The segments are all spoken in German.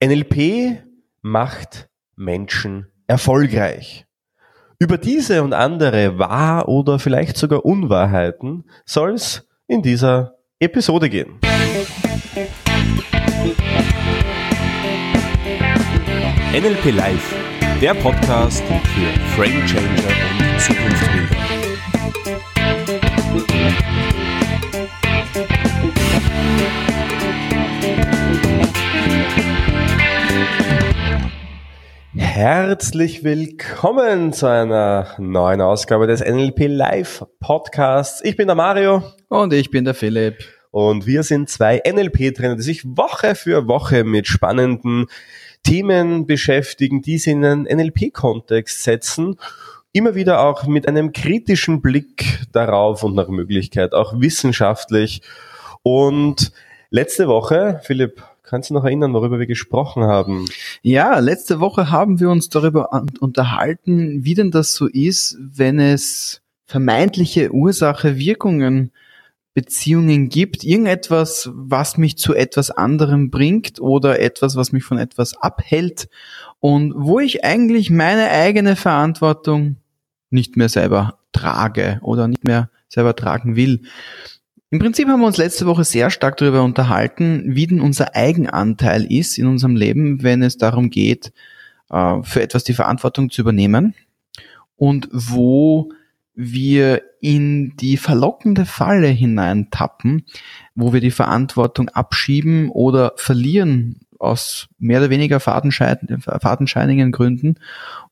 NLP macht Menschen erfolgreich. Über diese und andere Wahr- oder vielleicht sogar Unwahrheiten soll es in dieser Episode gehen. NLP Live, der Podcast für Frame Changer und Zukunftsbilder. Herzlich willkommen zu einer neuen Ausgabe des NLP Live Podcasts. Ich bin der Mario. Und ich bin der Philipp. Und wir sind zwei NLP-Trainer, die sich Woche für Woche mit spannenden Themen beschäftigen, die sie in einen NLP-Kontext setzen. Immer wieder auch mit einem kritischen Blick darauf und nach Möglichkeit auch wissenschaftlich. Und letzte Woche, Philipp, Kannst du noch erinnern, worüber wir gesprochen haben? Ja, letzte Woche haben wir uns darüber unterhalten, wie denn das so ist, wenn es vermeintliche Ursache-Wirkungen Beziehungen gibt, irgendetwas, was mich zu etwas anderem bringt oder etwas, was mich von etwas abhält und wo ich eigentlich meine eigene Verantwortung nicht mehr selber trage oder nicht mehr selber tragen will. Im Prinzip haben wir uns letzte Woche sehr stark darüber unterhalten, wie denn unser Eigenanteil ist in unserem Leben, wenn es darum geht, äh, für etwas die Verantwortung zu übernehmen und wo wir in die verlockende Falle hineintappen, wo wir die Verantwortung abschieben oder verlieren aus mehr oder weniger fadenscheinigen Gründen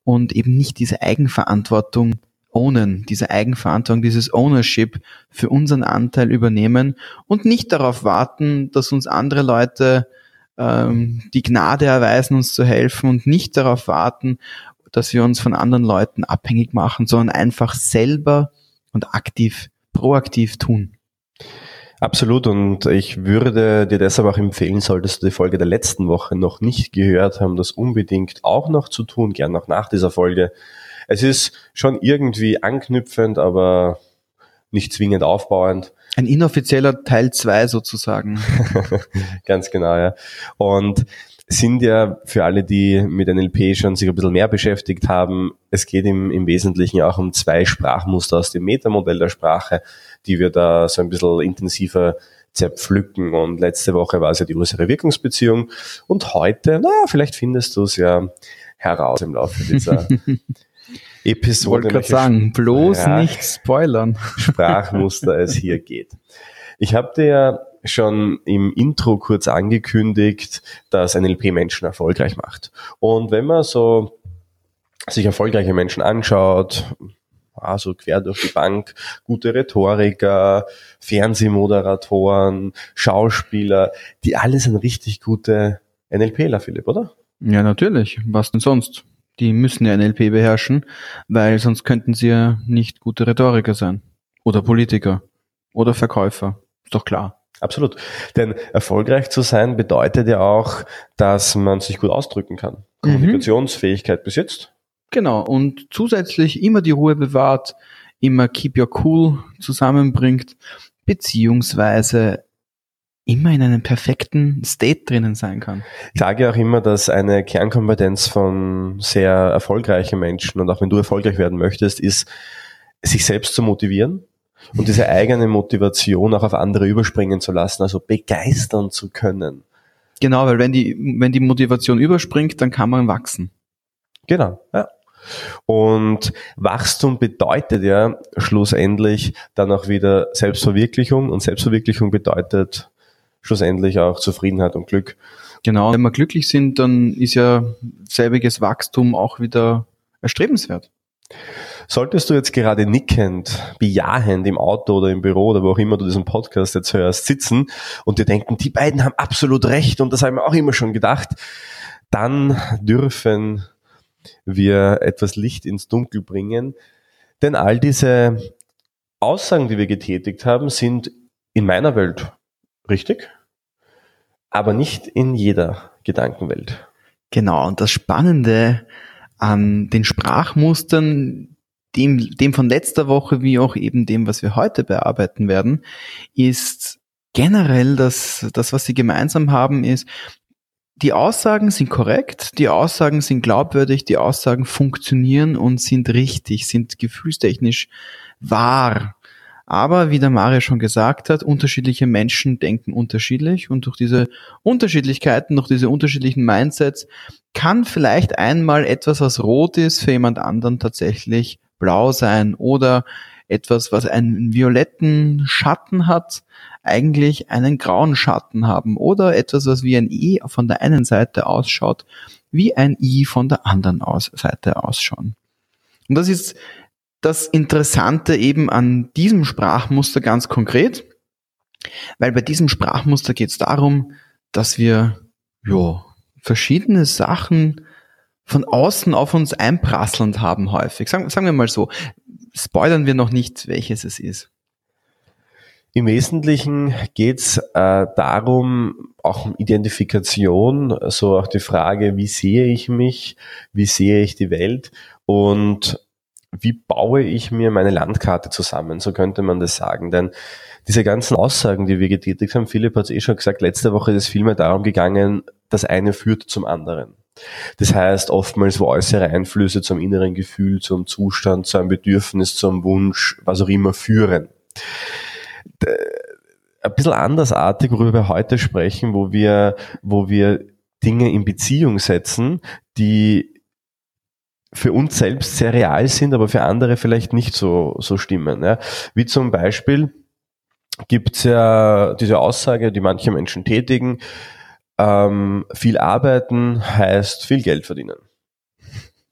und eben nicht diese Eigenverantwortung ownen, diese Eigenverantwortung, dieses Ownership für unseren Anteil übernehmen und nicht darauf warten, dass uns andere Leute ähm, die Gnade erweisen, uns zu helfen und nicht darauf warten, dass wir uns von anderen Leuten abhängig machen, sondern einfach selber und aktiv, proaktiv tun. Absolut und ich würde dir deshalb auch empfehlen, solltest du die Folge der letzten Woche noch nicht gehört haben, das unbedingt auch noch zu tun, gern auch nach dieser Folge es ist schon irgendwie anknüpfend, aber nicht zwingend aufbauend. Ein inoffizieller Teil 2 sozusagen. Ganz genau, ja. Und sind ja für alle, die mit NLP schon sich ein bisschen mehr beschäftigt haben, es geht im, im Wesentlichen auch um zwei Sprachmuster aus dem Metamodell der Sprache, die wir da so ein bisschen intensiver zerpflücken. Und letzte Woche war es ja die Ursache-Wirkungsbeziehung. Und heute, naja, vielleicht findest du es ja heraus im Laufe dieser Episode. Wollte gerade sagen, bloß Sprach nicht spoilern. Sprachmuster es hier geht. Ich habe dir ja schon im Intro kurz angekündigt, dass NLP Menschen erfolgreich macht. Und wenn man so sich erfolgreiche Menschen anschaut, also quer durch die Bank, gute Rhetoriker, Fernsehmoderatoren, Schauspieler, die alle sind richtig gute NLPler, Philipp, oder? Ja, natürlich. Was denn sonst? Die müssen ja NLP beherrschen, weil sonst könnten sie ja nicht gute Rhetoriker sein. Oder Politiker. Oder Verkäufer. Ist doch klar. Absolut. Denn erfolgreich zu sein bedeutet ja auch, dass man sich gut ausdrücken kann. Mhm. Kommunikationsfähigkeit besitzt. Genau. Und zusätzlich immer die Ruhe bewahrt, immer keep your cool zusammenbringt, beziehungsweise immer in einem perfekten State drinnen sein kann. Ich sage auch immer, dass eine Kernkompetenz von sehr erfolgreichen Menschen und auch wenn du erfolgreich werden möchtest, ist, sich selbst zu motivieren und diese eigene Motivation auch auf andere überspringen zu lassen, also begeistern zu können. Genau, weil wenn die, wenn die Motivation überspringt, dann kann man wachsen. Genau, ja. Und Wachstum bedeutet ja schlussendlich dann auch wieder Selbstverwirklichung und Selbstverwirklichung bedeutet schlussendlich auch Zufriedenheit und Glück. Genau, wenn wir glücklich sind, dann ist ja selbiges Wachstum auch wieder erstrebenswert. Solltest du jetzt gerade nickend, bejahend im Auto oder im Büro oder wo auch immer du diesen Podcast jetzt hörst, sitzen und dir denken, die beiden haben absolut recht und das haben wir auch immer schon gedacht, dann dürfen wir etwas Licht ins Dunkel bringen. Denn all diese Aussagen, die wir getätigt haben, sind in meiner Welt richtig aber nicht in jeder Gedankenwelt. Genau, und das Spannende an den Sprachmustern, dem, dem von letzter Woche wie auch eben dem, was wir heute bearbeiten werden, ist generell das, das, was sie gemeinsam haben, ist, die Aussagen sind korrekt, die Aussagen sind glaubwürdig, die Aussagen funktionieren und sind richtig, sind gefühlstechnisch wahr. Aber wie der Mario schon gesagt hat, unterschiedliche Menschen denken unterschiedlich und durch diese Unterschiedlichkeiten, durch diese unterschiedlichen Mindsets kann vielleicht einmal etwas, was rot ist, für jemand anderen tatsächlich blau sein oder etwas, was einen violetten Schatten hat, eigentlich einen grauen Schatten haben oder etwas, was wie ein I von der einen Seite ausschaut, wie ein I von der anderen Seite ausschauen. Und das ist das Interessante eben an diesem Sprachmuster ganz konkret, weil bei diesem Sprachmuster geht es darum, dass wir ja, verschiedene Sachen von außen auf uns einprasselnd haben häufig. Sagen, sagen wir mal so, spoilern wir noch nicht, welches es ist. Im Wesentlichen geht's äh, darum, auch um Identifikation, so also auch die Frage, wie sehe ich mich, wie sehe ich die Welt und wie baue ich mir meine Landkarte zusammen, so könnte man das sagen. Denn diese ganzen Aussagen, die wir getätigt haben, Philipp hat es eh schon gesagt, letzte Woche ist es vielmehr darum gegangen, das eine führt zum anderen. Das heißt, oftmals wo äußere Einflüsse zum inneren Gefühl, zum Zustand, zu einem Bedürfnis, zum Wunsch, was auch immer führen. Ein bisschen andersartig, worüber wir heute sprechen, wo wir, wo wir Dinge in Beziehung setzen, die für uns selbst sehr real sind, aber für andere vielleicht nicht so, so stimmen. Ja. Wie zum Beispiel gibt es ja diese Aussage, die manche Menschen tätigen, ähm, viel arbeiten heißt viel Geld verdienen.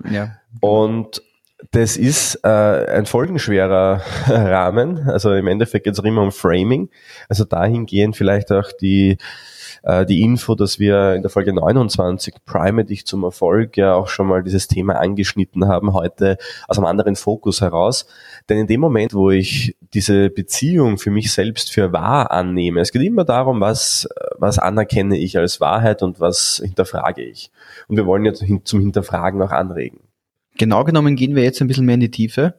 Ja. Und das ist äh, ein folgenschwerer Rahmen. Also im Endeffekt geht es auch immer um Framing. Also dahingehend vielleicht auch die äh, die Info, dass wir in der Folge 29 Prime dich zum Erfolg ja auch schon mal dieses Thema angeschnitten haben, heute aus einem anderen Fokus heraus. Denn in dem Moment, wo ich diese Beziehung für mich selbst für wahr annehme, es geht immer darum, was, was anerkenne ich als Wahrheit und was hinterfrage ich. Und wir wollen jetzt zum Hinterfragen auch anregen. Genau genommen gehen wir jetzt ein bisschen mehr in die Tiefe.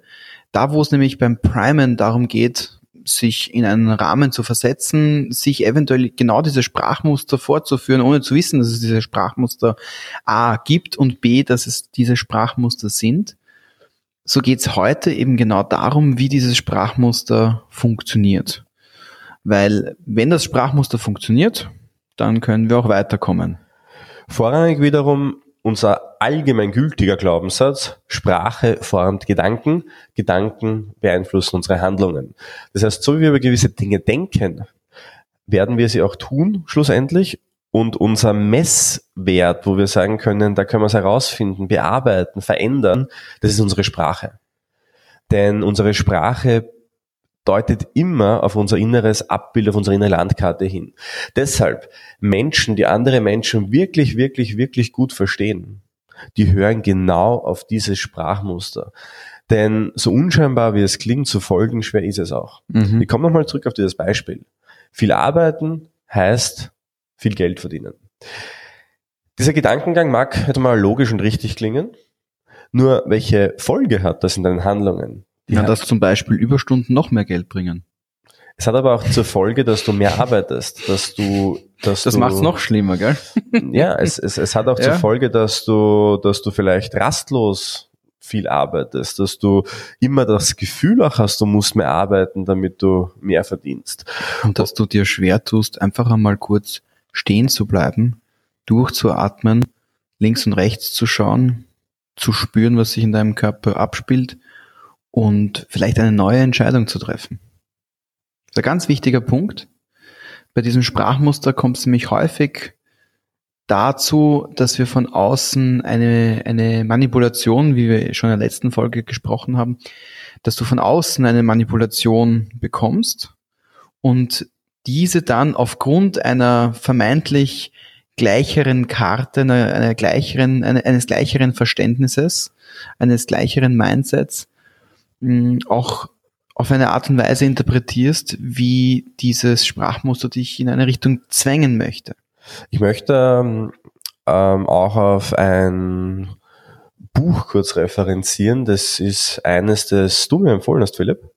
Da, wo es nämlich beim Primen darum geht, sich in einen Rahmen zu versetzen, sich eventuell genau diese Sprachmuster fortzuführen, ohne zu wissen, dass es diese Sprachmuster A gibt und B, dass es diese Sprachmuster sind. So geht es heute eben genau darum, wie dieses Sprachmuster funktioniert. Weil wenn das Sprachmuster funktioniert, dann können wir auch weiterkommen. Vorrangig wiederum unser allgemeingültiger Glaubenssatz, Sprache formt Gedanken, Gedanken beeinflussen unsere Handlungen. Das heißt, so wie wir über gewisse Dinge denken, werden wir sie auch tun, schlussendlich. Und unser Messwert, wo wir sagen können, da können wir es herausfinden, bearbeiten, verändern, das ist unsere Sprache. Denn unsere Sprache deutet immer auf unser inneres Abbild, auf unsere innere Landkarte hin. Deshalb Menschen, die andere Menschen wirklich, wirklich, wirklich gut verstehen, die hören genau auf dieses Sprachmuster. Denn so unscheinbar wie es klingt, so folgenschwer ist es auch. Mhm. Ich komme nochmal zurück auf dieses Beispiel. Viel arbeiten heißt viel Geld verdienen. Dieser Gedankengang mag jetzt mal logisch und richtig klingen. Nur welche Folge hat das in deinen Handlungen? Ja, dass zum Beispiel Überstunden noch mehr Geld bringen. Es hat aber auch zur Folge, dass du mehr arbeitest, dass du, dass das du, macht's noch schlimmer, gell? Ja, es, es, es hat auch ja. zur Folge, dass du, dass du vielleicht rastlos viel arbeitest, dass du immer das Gefühl auch hast, du musst mehr arbeiten, damit du mehr verdienst. Und dass du dir schwer tust, einfach einmal kurz stehen zu bleiben, durchzuatmen, links und rechts zu schauen, zu spüren, was sich in deinem Körper abspielt und vielleicht eine neue Entscheidung zu treffen. Das ist ein ganz wichtiger Punkt. Bei diesem Sprachmuster kommt es nämlich häufig dazu, dass wir von außen eine, eine Manipulation, wie wir schon in der letzten Folge gesprochen haben, dass du von außen eine Manipulation bekommst und diese dann aufgrund einer vermeintlich gleicheren Karte, einer, einer gleicheren, eines gleicheren Verständnisses, eines gleicheren Mindsets auch auf eine Art und Weise interpretierst, wie dieses Sprachmuster dich in eine Richtung zwängen möchte. Ich möchte ähm, ähm, auch auf ein Buch kurz referenzieren. Das ist eines, das du mir empfohlen hast, Philipp.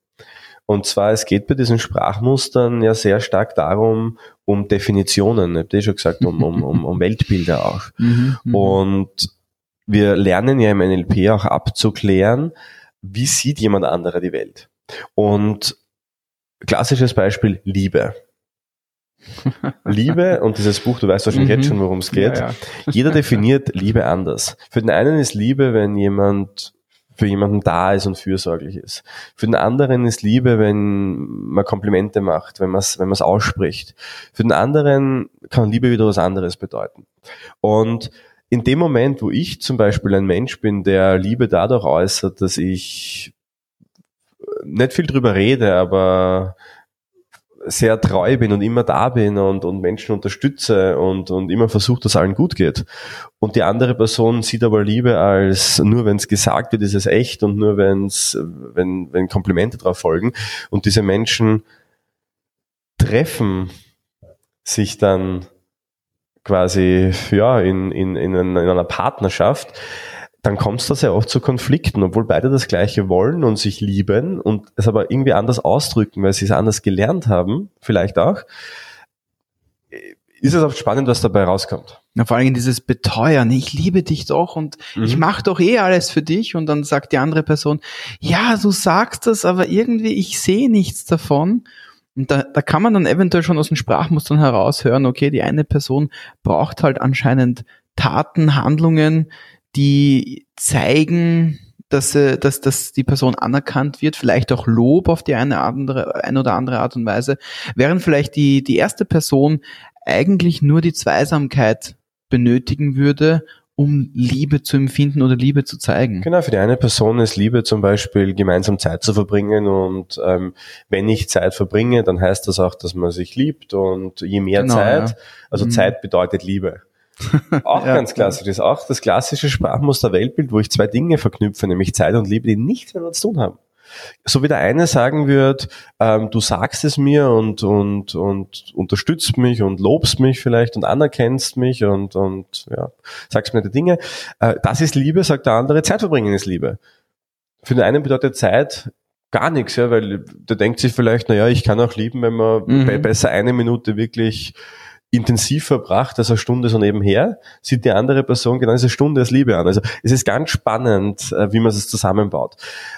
Und zwar, es geht bei diesen Sprachmustern ja sehr stark darum, um Definitionen, ich habe eh schon gesagt, um, um, um, um Weltbilder auch. Mhm, mhm. Und wir lernen ja im NLP auch abzuklären, wie sieht jemand anderer die Welt. Und klassisches Beispiel Liebe. Liebe und dieses Buch, du weißt wahrscheinlich jetzt Mhm. schon, worum es geht. Ja, ja. Jeder definiert Liebe anders. Für den einen ist Liebe, wenn jemand für jemanden da ist und fürsorglich ist. Für den anderen ist Liebe, wenn man Komplimente macht, wenn man es wenn man's ausspricht. Für den anderen kann Liebe wieder was anderes bedeuten. Und in dem Moment, wo ich zum Beispiel ein Mensch bin, der Liebe dadurch äußert, dass ich nicht viel drüber rede, aber sehr treu bin und immer da bin und, und Menschen unterstütze und, und immer versuche, dass allen gut geht. Und die andere Person sieht aber Liebe als nur wenn es gesagt wird, ist es echt und nur wenn's, wenn, wenn Komplimente drauf folgen. Und diese Menschen treffen sich dann quasi ja, in, in, in, einer- in einer Partnerschaft, dann kommt es da sehr oft zu Konflikten, obwohl beide das Gleiche wollen und sich lieben und es aber irgendwie anders ausdrücken, weil sie es anders gelernt haben, vielleicht auch, ist es oft spannend, was dabei rauskommt. Na, vor allem dieses Beteuern, ich liebe dich doch und ich Mhm. mache doch eh alles für dich und dann sagt die andere Person, ja, du sagst das, aber irgendwie ich sehe nichts davon. Und da, da kann man dann eventuell schon aus den Sprachmustern heraushören, okay, die eine Person braucht halt anscheinend Taten, Handlungen, die zeigen, dass, dass, dass die Person anerkannt wird, vielleicht auch Lob auf die eine, andere, eine oder andere Art und Weise, während vielleicht die, die erste Person eigentlich nur die Zweisamkeit benötigen würde, um Liebe zu empfinden oder Liebe zu zeigen. Genau, für die eine Person ist Liebe zum Beispiel gemeinsam Zeit zu verbringen und ähm, wenn ich Zeit verbringe, dann heißt das auch, dass man sich liebt und je mehr Genau, Zeit, ja. also Mhm. Zeit bedeutet Liebe. Auch Ja, ganz klassisch ist auch das klassische Sprachmuster Weltbild, wo ich zwei Dinge verknüpfe, nämlich Zeit und Liebe, die nichts miteinander zu tun haben. So wie der eine sagen wird, ähm, du sagst es mir und, und, und unterstützt mich und lobst mich vielleicht und anerkennst mich und, und ja, sagst mir die Dinge. Äh, das ist Liebe, sagt der andere, Zeit verbringen ist Liebe. Für den einen bedeutet Zeit gar nichts, ja, weil der denkt sich vielleicht, naja, ich kann auch lieben, wenn man Mhm. be besser eine Minute wirklich intensiv verbracht als eine Stunde so nebenher, sieht die andere Person genau diese Stunde als Liebe an. Also es ist ganz spannend, äh, wie man es zusammenbaut.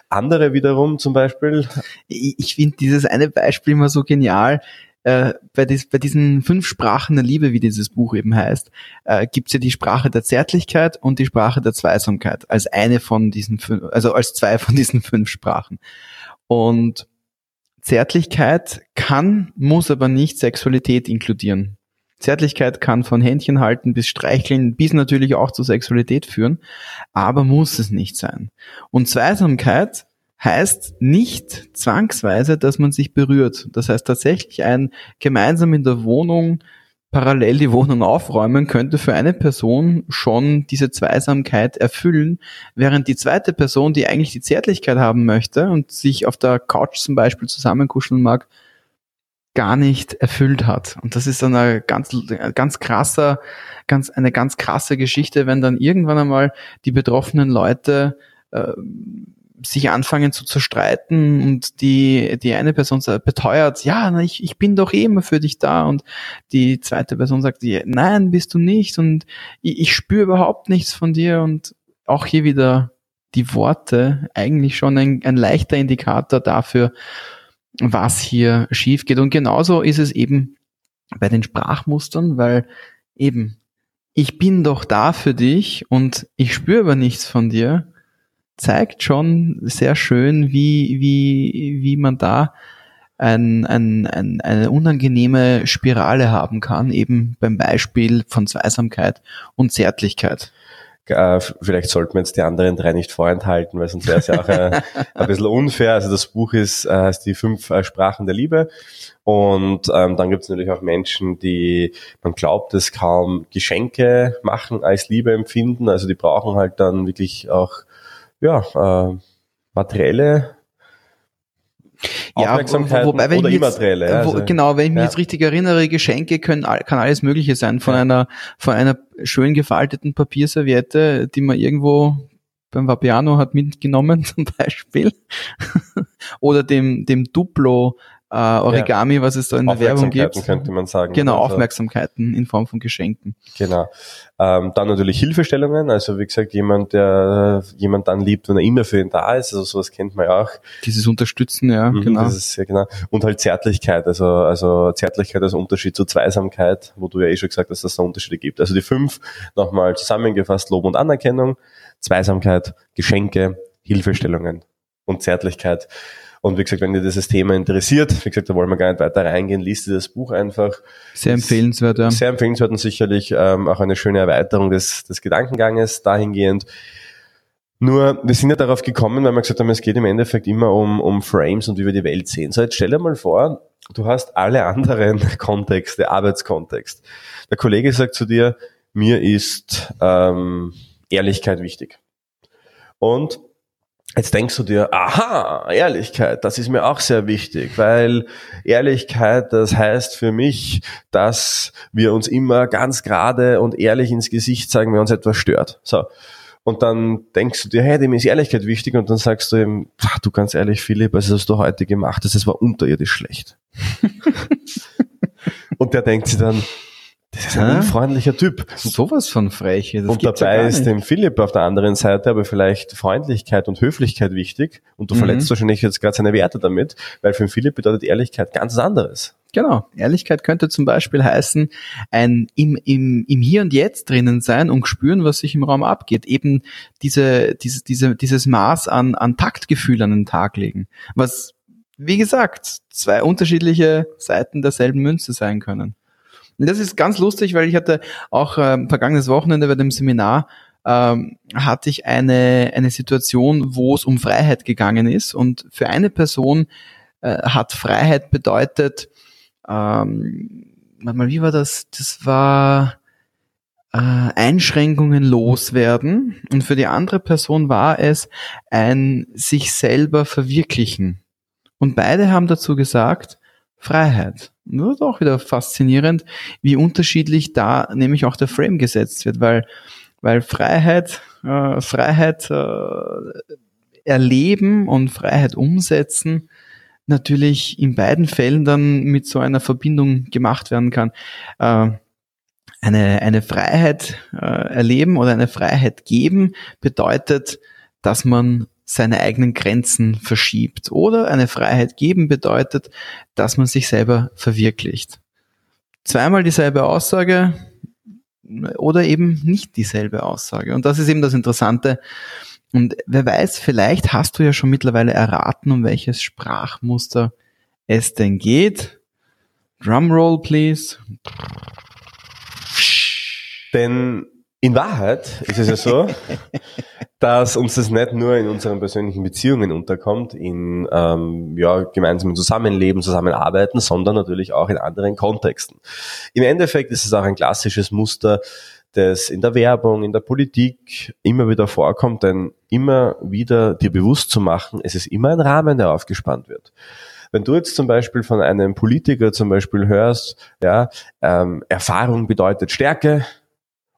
Andere wiederum zum Beispiel, Ich, finde dieses eine Beispiel immer so genial. Äh, bei diesen fünf Sprachen der Liebe, wie dieses Buch eben heißt, äh, gibt es ja die Sprache der Zärtlichkeit und die Sprache der Zweisamkeit als eine von diesen fünf, also als zwei von diesen fünf Sprachen. Und Zärtlichkeit kann, muss aber nicht Sexualität inkludieren. Zärtlichkeit kann von Händchen halten bis streicheln, bis natürlich auch zur Sexualität führen, aber muss es nicht sein. Und Zweisamkeit heißt nicht zwangsweise, dass man sich berührt. Das heißt tatsächlich ein gemeinsam in der Wohnung parallel die Wohnung aufräumen könnte für eine Person schon diese Zweisamkeit erfüllen, während die zweite Person, die eigentlich die Zärtlichkeit haben möchte und sich auf der Couch zum Beispiel zusammenkuscheln mag, gar nicht erfüllt hat. Und das ist dann eine ganz, ganz krasser, ganz, eine ganz krasse Geschichte, wenn dann irgendwann einmal die betroffenen Leute äh, sich anfangen zu zerstreiten und die, die eine Person beteuert, ja, ich, ich bin doch eh immer für dich da. Und die zweite Person sagt, nein, bist du nicht. Und ich, ich spüre überhaupt nichts von dir. Und auch hier wieder die Worte eigentlich schon ein, ein leichter Indikator dafür, was hier schief geht. Und genauso ist es eben bei den Sprachmustern, weil eben ich bin doch da für dich und ich spüre aber nichts von dir, zeigt schon sehr schön, wie, wie, wie man da ein, ein, ein, eine unangenehme Spirale haben kann, eben beim Beispiel von Zweisamkeit und Zärtlichkeit. Äh, vielleicht sollten wir jetzt die anderen drei nicht vorenthalten, weil sonst wäre es ja auch äh, ein bisschen unfair. Also das Buch ist, äh, heißt die fünf äh, Sprachen der Liebe. Und ähm, dann gibt es natürlich auch Menschen, die, man glaubt es kaum, Geschenke machen als Liebe empfinden. Also die brauchen halt dann wirklich auch ja, äh, materielle Aufmerksamkeit wo- wobei, wenn oder jetzt, immaterielle. ja, wo, also- genau, wenn ich mich ja. jetzt richtig erinnere, Geschenke können, kann alles Mögliche sein. Von Ja. einer, von einer schön gefalteten Papierserviette, die man irgendwo beim Vapiano hat mitgenommen zum Beispiel. Oder dem, dem Duplo äh, Origami, ja. was es da in der Werbung gibt. könnte man sagen. Genau, also, Aufmerksamkeiten in Form von Geschenken. Genau. Ähm, dann natürlich Hilfestellungen, also wie gesagt, jemand, der jemand dann liebt, wenn er immer für ihn da ist, also sowas kennt man ja auch. Dieses Unterstützen, ja, mhm, genau. Ist, ja, genau. Und halt Zärtlichkeit, also, also Zärtlichkeit als Unterschied zu Zweisamkeit, wo du ja eh schon gesagt hast, dass es da Unterschiede gibt. Also die fünf, nochmal zusammengefasst, Lob und Anerkennung, Zweisamkeit, Geschenke, Hilfestellungen und Zärtlichkeit. Und wie gesagt, wenn dir dieses Thema interessiert, wie gesagt, da wollen wir gar nicht weiter reingehen, liest dir das Buch einfach. Sehr empfehlenswert, ja. Sehr empfehlenswert und sicherlich ähm, auch eine schöne Erweiterung des, des Gedankenganges dahingehend. Nur, wir sind ja darauf gekommen, weil wir gesagt haben, es geht im Endeffekt immer um, um Frames und wie wir die Welt sehen. So, jetzt stell dir mal vor, du hast alle anderen Kontexte, Arbeitskontext. Der Kollege sagt zu dir, mir ist ähm, Ehrlichkeit wichtig. Und Jetzt denkst du dir, aha, Ehrlichkeit, das ist mir auch sehr wichtig, weil Ehrlichkeit, das heißt für mich, dass wir uns immer ganz gerade und ehrlich ins Gesicht sagen, wenn uns etwas stört. So. Und dann denkst du dir, hey, dem ist Ehrlichkeit wichtig und dann sagst du ihm, ach, du ganz ehrlich, Philipp, also was du heute gemacht hast, das war unterirdisch schlecht. und der denkt sich dann, das ist ein freundlicher Typ. Sowas von frech. Das und dabei ja ist dem Philipp auf der anderen Seite aber vielleicht Freundlichkeit und Höflichkeit wichtig und du mhm. verletzt wahrscheinlich jetzt gerade seine Werte damit, weil für den Philipp bedeutet Ehrlichkeit ganz anderes. Genau. Ehrlichkeit könnte zum Beispiel heißen, ein im, im, im Hier und Jetzt drinnen sein und spüren, was sich im Raum abgeht. Eben diese, diese, diese, dieses Maß an, an Taktgefühl an den Tag legen. Was, wie gesagt, zwei unterschiedliche Seiten derselben Münze sein können. Und das ist ganz lustig, weil ich hatte auch ähm, vergangenes Wochenende bei dem Seminar ähm, hatte ich eine, eine Situation, wo es um Freiheit gegangen ist. Und für eine Person äh, hat Freiheit bedeutet, ähm, mal, wie war das? Das war äh, Einschränkungen loswerden. Und für die andere Person war es ein sich selber verwirklichen. Und beide haben dazu gesagt, Freiheit. Und das ist auch wieder faszinierend, wie unterschiedlich da nämlich auch der Frame gesetzt wird, weil, weil Freiheit, äh, Freiheit äh, erleben und Freiheit umsetzen natürlich in beiden Fällen dann mit so einer Verbindung gemacht werden kann. Äh, eine, eine Freiheit äh, erleben oder eine Freiheit geben bedeutet, dass man seine eigenen Grenzen verschiebt. Oder eine Freiheit geben bedeutet, dass man sich selber verwirklicht. Zweimal dieselbe Aussage oder eben nicht dieselbe Aussage. Und das ist eben das Interessante. Und wer weiß, vielleicht hast du ja schon mittlerweile erraten, um welches Sprachmuster es denn geht. Drumroll, please. Denn in Wahrheit ist es ja so, dass uns das nicht nur in unseren persönlichen Beziehungen unterkommt, in ähm, ja, gemeinsamen Zusammenleben, Zusammenarbeiten, sondern natürlich auch in anderen Kontexten. Im Endeffekt ist es auch ein klassisches Muster, das in der Werbung, in der Politik immer wieder vorkommt, denn immer wieder dir bewusst zu machen, es ist immer ein Rahmen, der aufgespannt wird. Wenn du jetzt zum Beispiel von einem Politiker zum Beispiel hörst, ja, ähm, Erfahrung bedeutet Stärke,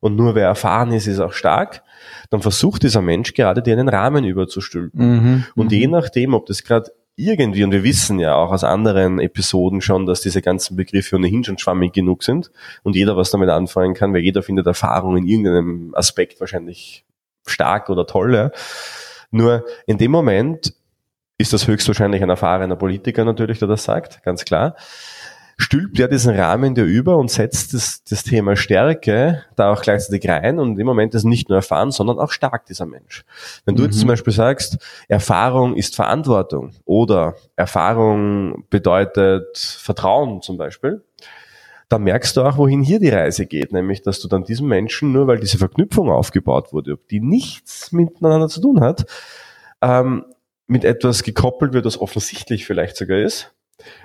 und nur wer erfahren ist, ist auch stark, dann versucht dieser Mensch gerade dir einen Rahmen überzustülpen. Mhm, und je mhm. nachdem, ob das gerade irgendwie, und wir wissen ja auch aus anderen Episoden schon, dass diese ganzen Begriffe ohnehin schon schwammig genug sind und jeder was damit anfangen kann, weil jeder findet Erfahrung in irgendeinem Aspekt wahrscheinlich stark oder toll. Ja. Nur in dem Moment ist das höchstwahrscheinlich ein erfahrener Politiker natürlich, der das sagt, ganz klar stülpt ja diesen Rahmen dir über und setzt das, das Thema Stärke da auch gleichzeitig rein und im Moment ist nicht nur erfahren, sondern auch stark dieser Mensch. Wenn du mhm. jetzt zum Beispiel sagst, Erfahrung ist Verantwortung oder Erfahrung bedeutet Vertrauen zum Beispiel, dann merkst du auch, wohin hier die Reise geht, nämlich, dass du dann diesem Menschen, nur weil diese Verknüpfung aufgebaut wurde, die nichts miteinander zu tun hat, ähm, mit etwas gekoppelt wird, das offensichtlich vielleicht sogar ist,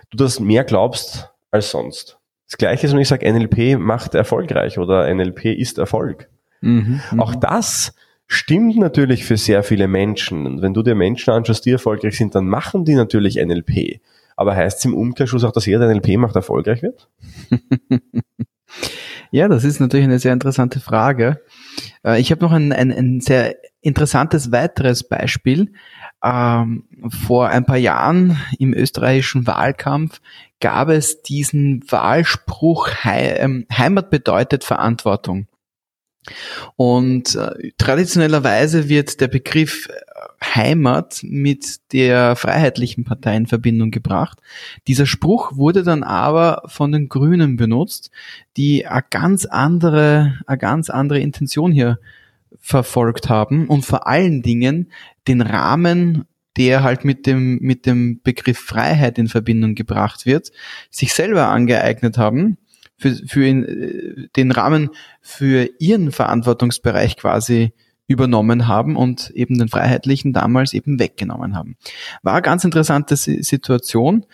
du das mehr glaubst, als sonst. Das gleiche ist, wenn ich sage, NLP macht erfolgreich oder NLP ist Erfolg. Mhm, mhm, Auch das stimmt natürlich für sehr viele Menschen. Und wenn du dir Menschen anschaust, die erfolgreich sind, dann machen die natürlich NLP. Aber heißt es im Umkehrschluss auch, dass jeder NLP macht erfolgreich wird? Ja, das ist natürlich eine sehr interessante Frage. Äh, ich habe noch ein, ein, ein sehr interessantes weiteres Beispiel. Ähm, vor ein paar Jahren im österreichischen Wahlkampf gab es diesen Wahlspruch, ähm, Heimat bedeutet Verantwortung. Und äh, traditionellerweise wird der Begriff Heimat mit der Freiheitlichen Partei in Verbindung gebracht. Dieser Spruch wurde dann aber von den Grünen benutzt, die eine ganz andere, eine ganz andere Intention hier verfolgt haben und vor allen Dingen den Rahmen der halt mit dem, mit dem Begriff Freiheit in Verbindung gebracht wird, sich selber angeeignet haben, für, für ihn, äh, den Rahmen für ihren Verantwortungsbereich quasi übernommen haben und eben den Freiheitlichen damals eben weggenommen haben. War eine ganz interessante Situation.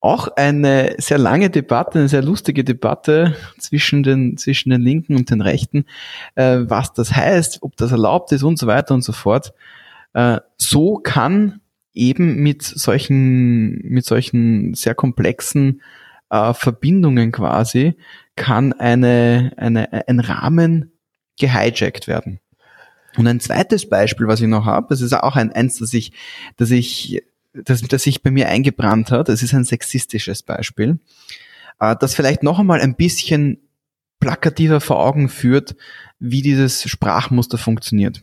Auch eine sehr lange Debatte, eine sehr lustige Debatte zwischen den, zwischen den Linken und den Rechten, äh, was das heißt, ob das erlaubt ist und so weiter und so fort. Äh, so kann eben mit solchen, mit solchen sehr komplexen äh, Verbindungen quasi, kann eine, eine, ein Rahmen gehijackt werden. Und ein zweites Beispiel, was ich noch habe, das ist auch ein eins, das ich, das ich, das, das sich bei mir eingebrannt hat. Das ist ein sexistisches Beispiel, äh, das vielleicht noch einmal ein bisschen plakativer vor Augen führt, wie dieses Sprachmuster funktioniert.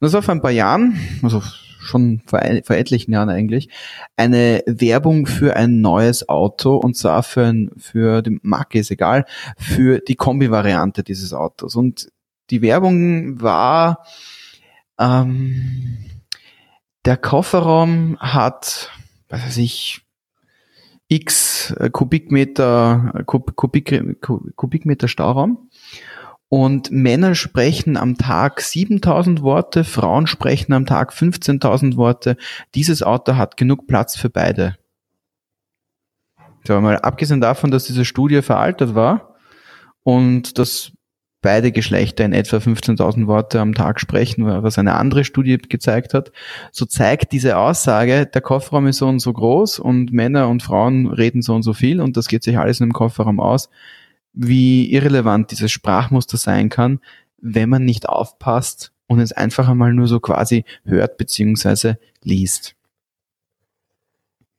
Und das war vor ein paar Jahren, also schon vor, vor etlichen Jahren eigentlich, eine Werbung für ein neues Auto und zwar für ein, für die Marke ist egal, für die Kombi-Variante dieses Autos. Und die Werbung war, ähm, der Kofferraum hat, was weiß ich, x Kubikmeter, Kub, Kubik, Kubikmeter Stauraum. Und Männer sprechen am Tag 7000 Worte, Frauen sprechen am Tag 15.000 Worte. Dieses Auto hat genug Platz für beide. So, mal abgesehen davon, dass diese Studie veraltet war und dass beide Geschlechter in etwa 15.000 Worte am Tag sprechen, was eine andere Studie gezeigt hat, so zeigt diese Aussage, der Kofferraum ist so und so groß und Männer und Frauen reden so und so viel und das geht sich alles in dem Kofferraum aus, wie irrelevant dieses Sprachmuster sein kann, wenn man nicht aufpasst und es einfach einmal nur so quasi hört beziehungsweise liest.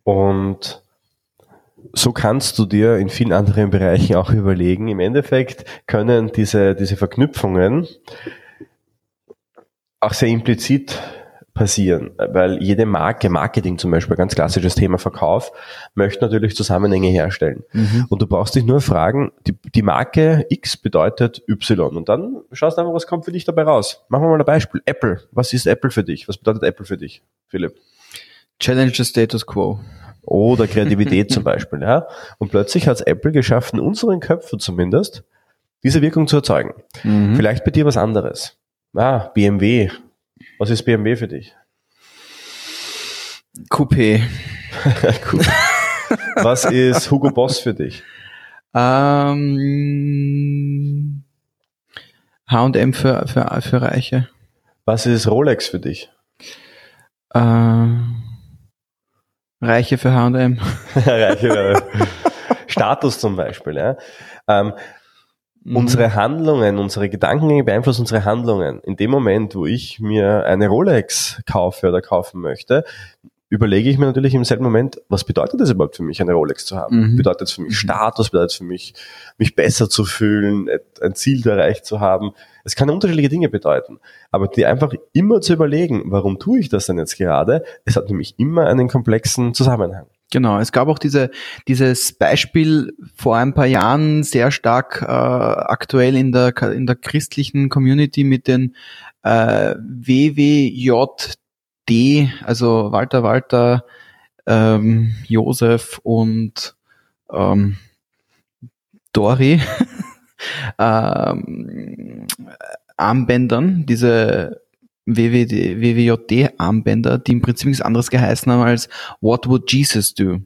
Und so kannst du dir in vielen anderen Bereichen auch überlegen. Im Endeffekt können diese, diese Verknüpfungen auch sehr implizit passieren, weil jede Marke, Marketing zum Beispiel, ganz klassisches Thema Verkauf, möchte natürlich Zusammenhänge herstellen. Mhm. Und du brauchst dich nur fragen, die, die Marke X bedeutet Y und dann schaust du einfach, was kommt für dich dabei raus. Machen wir mal ein Beispiel. Apple. Was ist Apple für dich? Was bedeutet Apple für dich, Philipp? Challenge the status quo oder Kreativität zum Beispiel. Ja? Und plötzlich hat es Apple geschafft, in unseren Köpfen zumindest, diese Wirkung zu erzeugen. Mhm. Vielleicht bei dir was anderes. Ah, BMW. Was ist BMW für dich? Coupé. Coupé. was ist Hugo Boss für dich? Ähm, H&M für, für, für Reiche. Was ist Rolex für dich? Ähm, Reiche für H&M. Reiche für Status zum Beispiel. Ja. Ähm, mhm. Unsere Handlungen, unsere Gedankengänge beeinflussen unsere Handlungen. In dem Moment, wo ich mir eine Rolex kaufe oder kaufen möchte, überlege ich mir natürlich im selben Moment, was bedeutet das überhaupt für mich, eine Rolex zu haben? Mhm. Bedeutet es für mich mhm. Status? Bedeutet es für mich, mich besser zu fühlen, ein Ziel erreicht zu haben? Es kann unterschiedliche Dinge bedeuten. Aber die einfach immer zu überlegen, warum tue ich das denn jetzt gerade? Es hat nämlich immer einen komplexen Zusammenhang. Genau, es gab auch diese, dieses Beispiel vor ein paar Jahren sehr stark äh, aktuell in der, in der christlichen Community mit den äh, WWJ D, also Walter Walter, ähm, Josef und ähm, Dori ähm, Armbändern, diese WWJD-Armbänder, die im Prinzip nichts anderes geheißen haben als What would Jesus do?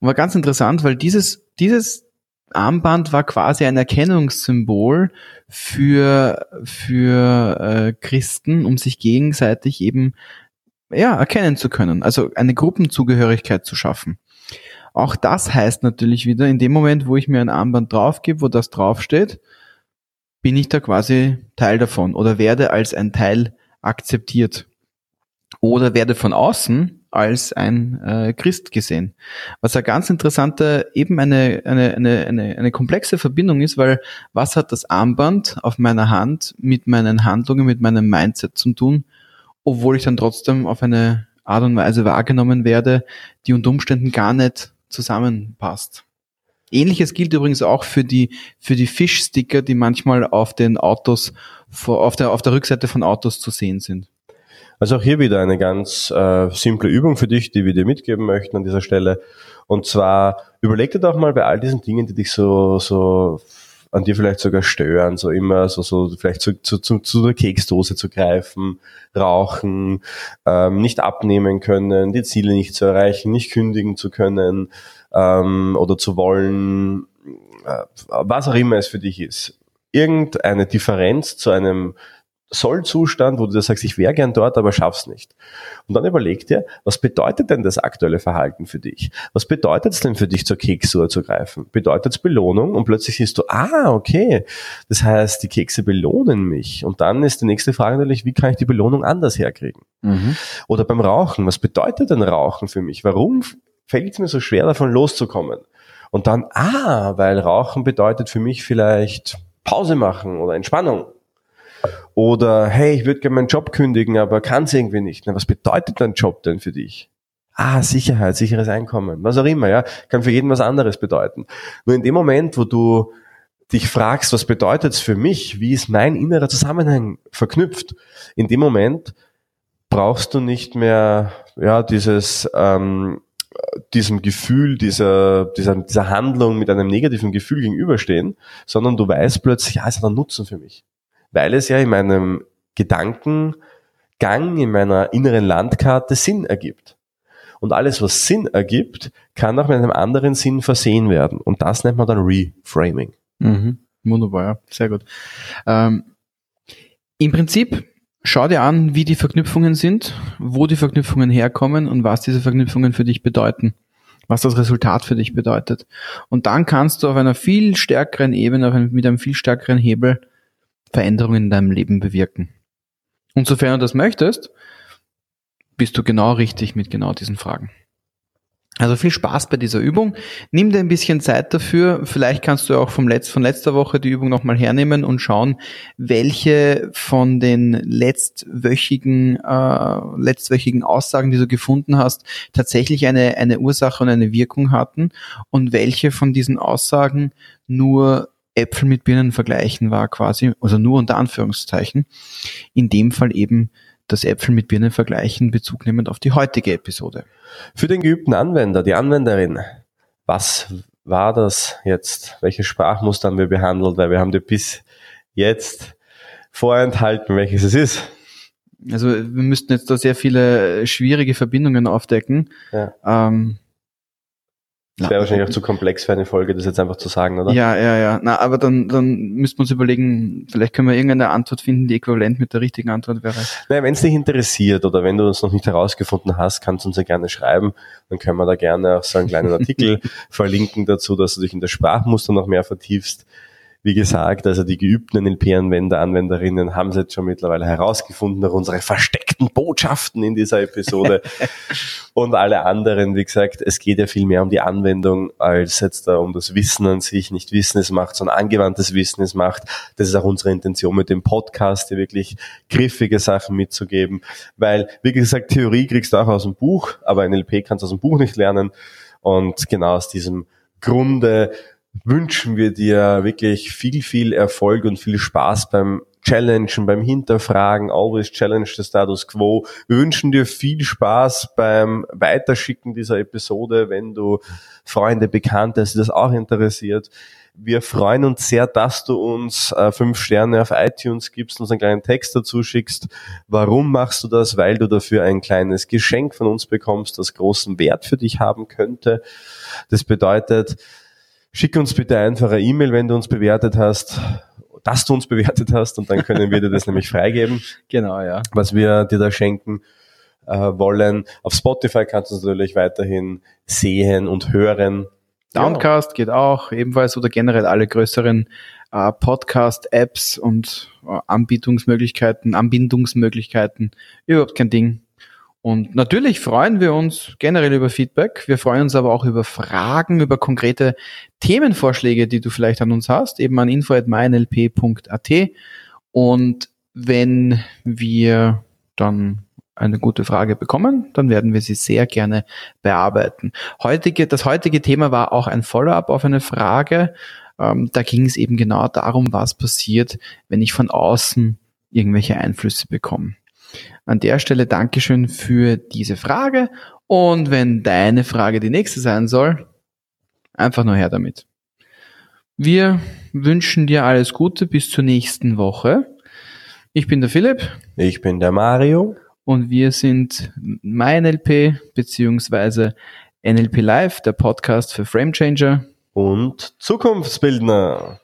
Und war ganz interessant, weil dieses, dieses Armband war quasi ein Erkennungssymbol für, für äh, Christen, um sich gegenseitig eben ja, erkennen zu können, also eine Gruppenzugehörigkeit zu schaffen. Auch das heißt natürlich wieder, in dem Moment, wo ich mir ein Armband draufgebe, wo das draufsteht, bin ich da quasi Teil davon oder werde als ein Teil akzeptiert oder werde von außen als ein äh, Christ gesehen. Was eine ganz interessante, eben eine, eine, eine, eine, eine komplexe Verbindung ist, weil was hat das Armband auf meiner Hand mit meinen Handlungen, mit meinem Mindset zu tun, obwohl ich dann trotzdem auf eine Art und Weise wahrgenommen werde, die unter Umständen gar nicht zusammenpasst. Ähnliches gilt übrigens auch für die, für die Fischsticker, die manchmal auf den Autos, auf der, auf der Rückseite von Autos zu sehen sind. Also auch hier wieder eine ganz äh, simple Übung für dich, die wir dir mitgeben möchten an dieser Stelle. Und zwar überleg dir doch mal bei all diesen Dingen, die dich so, so an dir vielleicht sogar stören, so immer so, so vielleicht zu, zu, zu, zu der Keksdose zu greifen, rauchen, ähm, nicht abnehmen können, die Ziele nicht zu erreichen, nicht kündigen zu können ähm, oder zu wollen, äh, was auch immer es für dich ist. Irgendeine Differenz zu einem Sollzustand, wo du dir sagst, ich wäre gern dort, aber schaff's nicht. Und dann überleg dir, was bedeutet denn das aktuelle Verhalten für dich? Was bedeutet es denn für dich, zur Keksuhr zu greifen? Bedeutet es Belohnung? Und plötzlich siehst du, ah, okay. Das heißt, die Kekse belohnen mich. Und dann ist die nächste Frage natürlich, wie kann ich die Belohnung anders herkriegen? Mhm. Oder beim Rauchen, was bedeutet denn Rauchen für mich? Warum fällt es mir so schwer, davon loszukommen? Und dann, ah, weil Rauchen bedeutet für mich vielleicht Pause machen oder Entspannung oder hey, ich würde gerne meinen Job kündigen, aber kann es irgendwie nicht. Na, was bedeutet dein Job denn für dich? Ah, Sicherheit, sicheres Einkommen, was auch immer, ja, kann für jeden was anderes bedeuten. Nur in dem Moment, wo du dich fragst, was bedeutet es für mich, wie ist mein innerer Zusammenhang verknüpft, in dem Moment brauchst du nicht mehr ja dieses ähm, diesem Gefühl, dieser, dieser, dieser Handlung mit einem negativen Gefühl gegenüberstehen, sondern du weißt plötzlich, ja, es hat einen Nutzen für mich weil es ja in meinem Gedankengang, in meiner inneren Landkarte Sinn ergibt. Und alles, was Sinn ergibt, kann auch mit einem anderen Sinn versehen werden. Und das nennt man dann Reframing. Mhm. Wunderbar, ja. Sehr gut. Ähm, Im Prinzip schau dir an, wie die Verknüpfungen sind, wo die Verknüpfungen herkommen und was diese Verknüpfungen für dich bedeuten. Was das Resultat für dich bedeutet. Und dann kannst du auf einer viel stärkeren Ebene, einem, mit einem viel stärkeren Hebel Veränderungen in deinem Leben bewirken. Und sofern du das möchtest, bist du genau richtig mit genau diesen Fragen. Also viel Spaß bei dieser Übung. Nimm dir ein bisschen Zeit dafür. Vielleicht kannst du auch vom Letz von letzter Woche die Übung nochmal hernehmen und schauen, welche von den letztwöchigen, äh, letztwöchigen Aussagen, die du gefunden hast, tatsächlich eine, eine Ursache und eine Wirkung hatten und welche von diesen Aussagen nur Äpfel mit Birnen vergleichen war quasi, also nur unter Anführungszeichen. In dem Fall eben das Äpfel mit Birnen vergleichen, Bezug nehmend auf die heutige Episode. Für den geübten Anwender, die Anwenderin, was war das jetzt? Welche Sprachmuster haben wir behandelt? Weil wir haben dir bis jetzt vorenthalten, welches es ist. Also wir müssten jetzt da sehr viele schwierige Verbindungen aufdecken. Ja. Ähm, das wäre wahrscheinlich auch zu komplex für eine Folge, das jetzt einfach zu sagen, oder? Ja, ja, ja. Na, aber dann, dann müssten wir uns überlegen, vielleicht können wir irgendeine Antwort finden, die äquivalent mit der richtigen Antwort wäre. Naja, wenn es dich interessiert oder wenn du uns noch nicht herausgefunden hast, kannst du uns ja gerne schreiben. Dann können wir da gerne auch so einen kleinen Artikel verlinken dazu, dass du dich in das Sprachmuster noch mehr vertiefst. Wie gesagt, also die geübten NLP-Anwender, Anwenderinnen haben es jetzt schon mittlerweile herausgefunden durch unsere versteckten Botschaften in dieser Episode. und alle anderen, wie gesagt, es geht ja viel mehr um die Anwendung als jetzt da um das Wissen an sich. Nicht Wissen es macht, sondern angewandtes Wissen es macht. Das ist auch unsere Intention mit dem Podcast, dir wirklich griffige Sachen mitzugeben. Weil, wie gesagt, Theorie kriegst du auch aus dem Buch, aber NLP kannst du aus dem Buch nicht lernen. Und genau aus diesem Grunde wünschen wir dir wirklich viel, viel Erfolg und viel Spaß beim Challengen, beim Hinterfragen, always challenge the status quo. Wir wünschen dir viel Spaß beim Weiterschicken dieser Episode, wenn du Freunde, Bekannte, die das auch interessiert. Wir freuen uns sehr, dass du uns äh, fünf Sterne auf iTunes gibst, uns einen kleinen Text dazu schickst. Warum machst du das? Weil du dafür ein kleines Geschenk von uns bekommst, das großen Wert für dich haben könnte. Das bedeutet, Schick uns bitte einfach eine E-Mail, wenn du uns bewertet hast, dass du uns bewertet hast und dann können wir dir das nämlich freigeben. Genau, ja. Was wir dir da schenken. äh, wollen. Auf Spotify kannst du uns natürlich weiterhin sehen und hören. Downcast ja. geht auch ebenfalls oder generell alle größeren äh, Podcast-Apps und äh, Anbietungsmöglichkeiten, Anbindungsmöglichkeiten. Überhaupt kein Ding. Und natürlich freuen wir uns generell über Feedback. Wir freuen uns aber auch über Fragen, über konkrete Themenvorschläge, die du vielleicht an uns hast, eben an info.mynlp.at. Und wenn wir dann eine gute Frage bekommen, dann werden wir sie sehr gerne bearbeiten. Heutige, das heutige Thema war auch ein Follow-up auf eine Frage. Ähm, da ging es eben genau darum, was passiert, wenn ich von außen irgendwelche Einflüsse bekomme. An der Stelle Dankeschön für diese Frage und wenn deine Frage die nächste sein soll, einfach nur her damit. Wir wünschen dir alles Gute bis zur nächsten Woche. Ich bin der Philipp. Ich bin der Mario. Und wir sind MyNLP beziehungsweise NLP Live, der Podcast für Frame Changer. Und Zukunftsbildner.